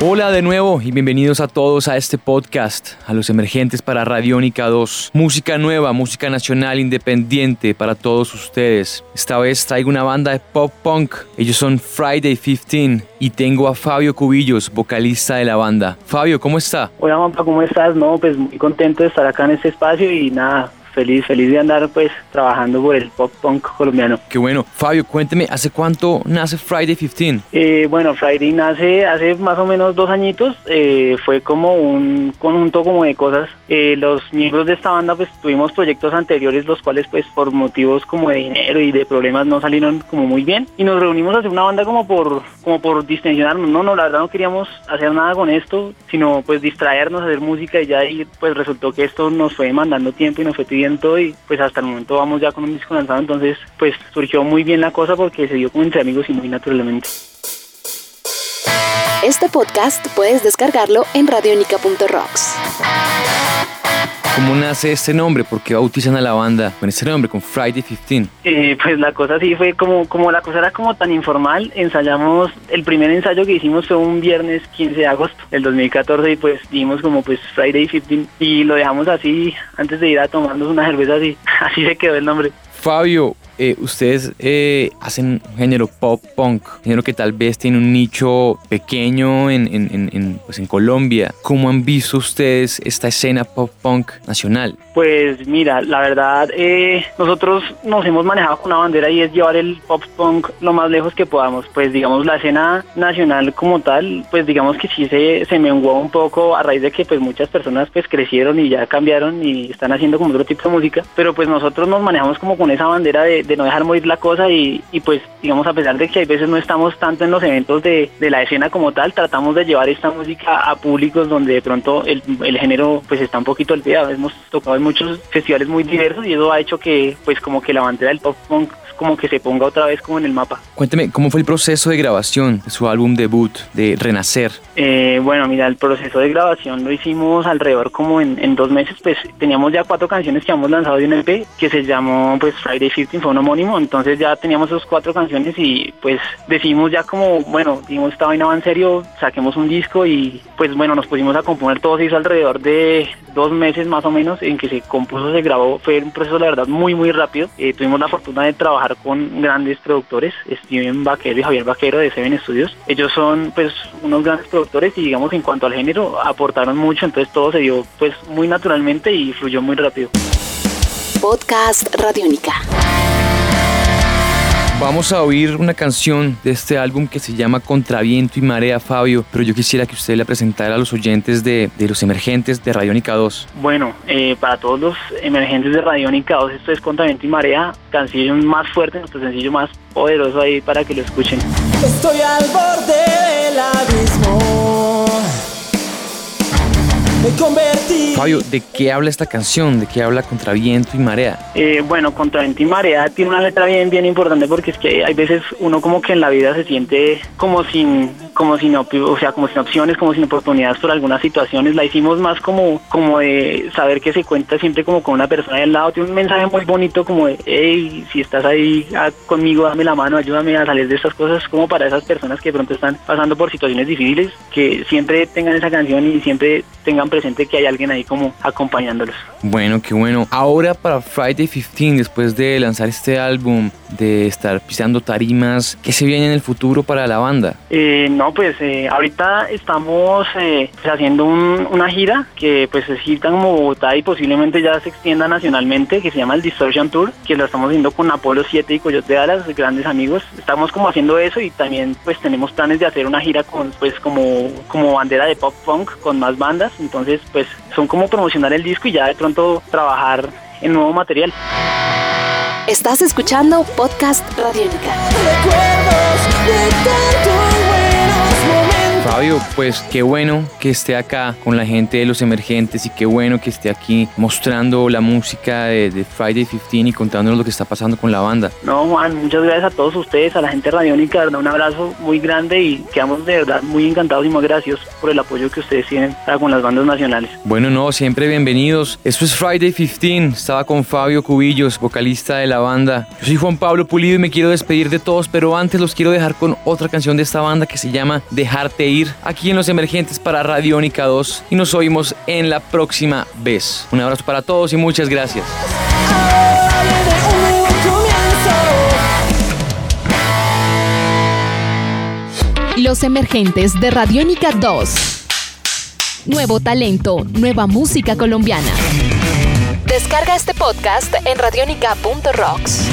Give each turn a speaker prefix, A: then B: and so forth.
A: Hola de nuevo y bienvenidos a todos a este podcast, a los emergentes para Radiónica 2. Música nueva, música nacional independiente para todos ustedes. Esta vez traigo una banda de pop punk. Ellos son Friday 15 y tengo a Fabio Cubillos, vocalista de la banda. Fabio, ¿cómo está?
B: Hola, Mampa, ¿cómo estás? No, pues muy contento de estar acá en este espacio y nada, feliz, feliz de andar pues trabajando por el pop punk colombiano.
A: Qué bueno. Fabio, cuénteme, ¿hace cuánto nace Friday 15?
B: Eh, bueno, Friday nace hace más o menos dos añitos. Eh, fue como un conjunto como de cosas. Eh, los miembros de esta banda pues tuvimos proyectos anteriores los cuales pues por motivos como de dinero y de problemas no salieron como muy bien. Y nos reunimos a hacer una banda como por, como por distensionarnos. No, no, la verdad no queríamos hacer nada con esto, sino pues distraernos, hacer música y ya y pues resultó que esto nos fue demandando tiempo y nos fue pidiendo y pues hasta el momento vamos ya con un disco lanzado, entonces pues surgió muy bien la cosa porque se dio como entre amigos y muy naturalmente.
C: Este podcast puedes descargarlo en radionica.rocks.
A: ¿Cómo nace este nombre? ¿Por qué bautizan a la banda con este nombre, con Friday 15?
B: Eh, pues la cosa sí fue como, como la cosa era como tan informal, ensayamos, el primer ensayo que hicimos fue un viernes 15 de agosto del 2014 y pues dimos como pues Friday 15 y lo dejamos así antes de ir a tomarnos una cerveza así, así se quedó el nombre.
A: Fabio, eh, ustedes eh, hacen un género pop punk, género que tal vez tiene un nicho pequeño en, en, en, pues en Colombia. ¿Cómo han visto ustedes esta escena pop punk nacional?
B: Pues mira, la verdad, eh, nosotros nos hemos manejado con una bandera y es llevar el pop punk lo más lejos que podamos. Pues digamos, la escena nacional como tal, pues digamos que sí se, se menguó un poco a raíz de que pues muchas personas pues crecieron y ya cambiaron y están haciendo como otro tipo de música. Pero pues nosotros nos manejamos como con esa bandera de, de no dejar morir la cosa y, y, pues digamos a pesar de que hay veces no estamos tanto en los eventos de, de, la escena como tal, tratamos de llevar esta música a públicos donde de pronto el, el género pues está un poquito olvidado. Hemos tocado en muchos festivales muy diversos y eso ha hecho que pues como que la bandera del pop punk como que se ponga otra vez como en el mapa.
A: Cuénteme, ¿cómo fue el proceso de grabación de su álbum debut, de Renacer?
B: Eh, bueno, mira, el proceso de grabación lo hicimos alrededor como en, en, dos meses, pues teníamos ya cuatro canciones que habíamos lanzado de un EP que se llamó pues Friday 15, fue homónimo, entonces ya teníamos esas cuatro canciones y pues decidimos ya como, bueno, dijimos esta vaina va en serio, saquemos un disco y pues bueno, nos pusimos a componer, todo se hizo alrededor de dos meses más o menos en que se compuso, se grabó, fue un proceso la verdad muy muy rápido, eh, tuvimos la fortuna de trabajar con grandes productores, Steven Vaquero y Javier Vaquero de Seven Studios. Ellos son pues unos grandes productores y digamos en cuanto al género aportaron mucho, entonces todo se dio pues muy naturalmente y fluyó muy rápido.
C: Podcast Radiónica.
A: Vamos a oír una canción de este álbum que se llama Contraviento y Marea, Fabio, pero yo quisiera que usted la presentara a los oyentes de, de los emergentes de Radiónica 2.
B: Bueno, eh, para todos los emergentes de Radiónica 2, esto es Contraviento y Marea, canción más fuerte, nuestro sencillo más poderoso ahí para que lo escuchen.
D: Estoy al borde del abismo. Me convertí.
A: Fabio, ¿de qué habla esta canción? ¿De qué habla Contraviento y Marea?
B: Eh, bueno, Contraviento y Marea tiene una letra bien, bien importante porque es que hay veces uno como que en la vida se siente como sin, como sin, o sea, como sin opciones, como sin oportunidades por algunas situaciones. La hicimos más como, como de saber que se cuenta siempre como con una persona al lado. Tiene un mensaje muy bonito como de, hey, si estás ahí ah, conmigo, dame la mano, ayúdame a salir de estas cosas, como para esas personas que de pronto están pasando por situaciones difíciles, que siempre tengan esa canción y siempre tengan presente que hay alguien ahí como acompañándolos.
A: Bueno, qué bueno. Ahora para Friday 15, después de lanzar este álbum, de estar pisando tarimas, ¿qué se viene en el futuro para la banda?
B: Eh, no, pues eh, ahorita estamos eh, pues, haciendo un, una gira que pues es gira como Bogotá y posiblemente ya se extienda nacionalmente, que se llama el Distortion Tour, que lo estamos haciendo con Apolo 7 y Coyote Alas, grandes amigos. Estamos como haciendo eso y también pues tenemos planes de hacer una gira con pues como, como bandera de pop punk con más bandas. Entonces pues son como promocionar el disco y ya de pronto trabajar en nuevo material.
C: Estás escuchando Podcast Radiónica.
D: Recuerdos de momentos.
A: Fabio, pues qué bueno que esté acá con la gente de los emergentes y qué bueno que esté aquí mostrando la música de, Friday 15 y contándonos lo que está pasando con la banda.
B: No, Juan, muchas gracias a todos ustedes, a la gente radiónica, un abrazo muy grande y quedamos de verdad muy encantados y muy gracias por el apoyo que ustedes tienen para con las bandas nacionales.
A: Bueno, no, siempre bienvenidos. Esto es Friday 15, estaba con Fabio Cubillos, vocalista de la banda. Yo soy Juan Pablo Pulido y me quiero despedir de todos, pero antes los quiero dejar con otra canción de esta banda que se llama Dejarte Ir, aquí en Los Emergentes para Radiónica 2 y nos oímos en la próxima vez. Un abrazo para todos y muchas gracias.
C: Los Emergentes de Radiónica 2. Nuevo talento, nueva música colombiana. Descarga este podcast en radionica.rocks.